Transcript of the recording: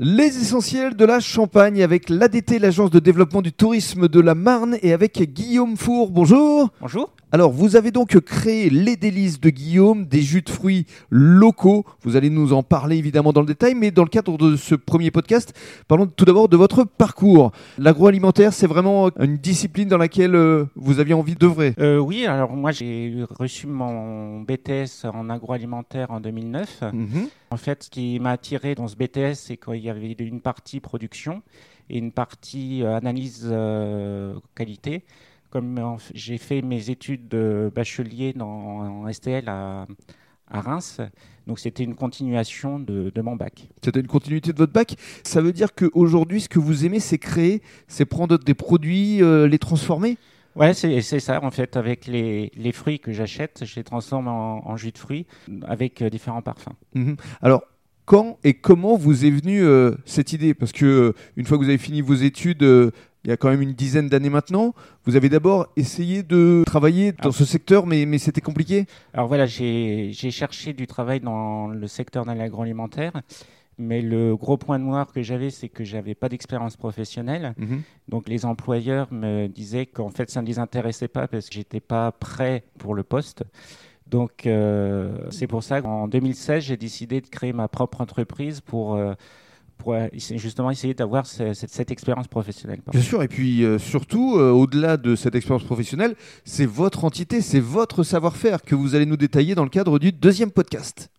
Les essentiels de la Champagne avec l'ADT, l'agence de développement du tourisme de la Marne, et avec Guillaume Four. Bonjour. Bonjour. Alors, vous avez donc créé les délices de Guillaume, des jus de fruits locaux. Vous allez nous en parler évidemment dans le détail, mais dans le cadre de ce premier podcast, parlons tout d'abord de votre parcours. L'agroalimentaire, c'est vraiment une discipline dans laquelle euh, vous aviez envie d'œuvrer. Euh, oui, alors moi j'ai reçu mon BTS en agroalimentaire en 2009. Mhm. En fait, ce qui m'a attiré dans ce BTS, c'est qu'il y avait une partie production et une partie euh, analyse euh, qualité. Comme j'ai fait mes études de bachelier dans, en STL à, à Reims, donc c'était une continuation de, de mon bac. C'était une continuité de votre bac. Ça veut dire qu'aujourd'hui, ce que vous aimez, c'est créer, c'est prendre des produits, euh, les transformer? Ouais, c'est ça en fait. Avec les, les fruits que j'achète, je les transforme en, en jus de fruits avec euh, différents parfums. Mhm. Alors, quand et comment vous est venue euh, cette idée? Parce que euh, une fois que vous avez fini vos études, il y a quand même une dizaine d'années maintenant, vous avez d'abord essayé de travailler dans ce secteur, mais, mais c'était compliqué. Alors voilà, j'ai cherché du travail dans le secteur de l'agroalimentaire, mais le gros point noir que j'avais, c'est que j'avais pas d'expérience professionnelle. Donc les employeurs me disaient qu'en fait ça ne les intéressait pas parce que j'étais pas prêt pour le poste. Donc euh, c'est pour ça qu'en 2016 j'ai décidé de créer ma propre entreprise pour euh, pour justement essayer d'avoir ce- cette, cette expérience professionnelle. Bien sûr, et puis euh, surtout, euh, au-delà de cette expérience professionnelle, c'est votre entité, c'est votre savoir-faire que vous allez nous détailler dans le cadre du deuxième podcast.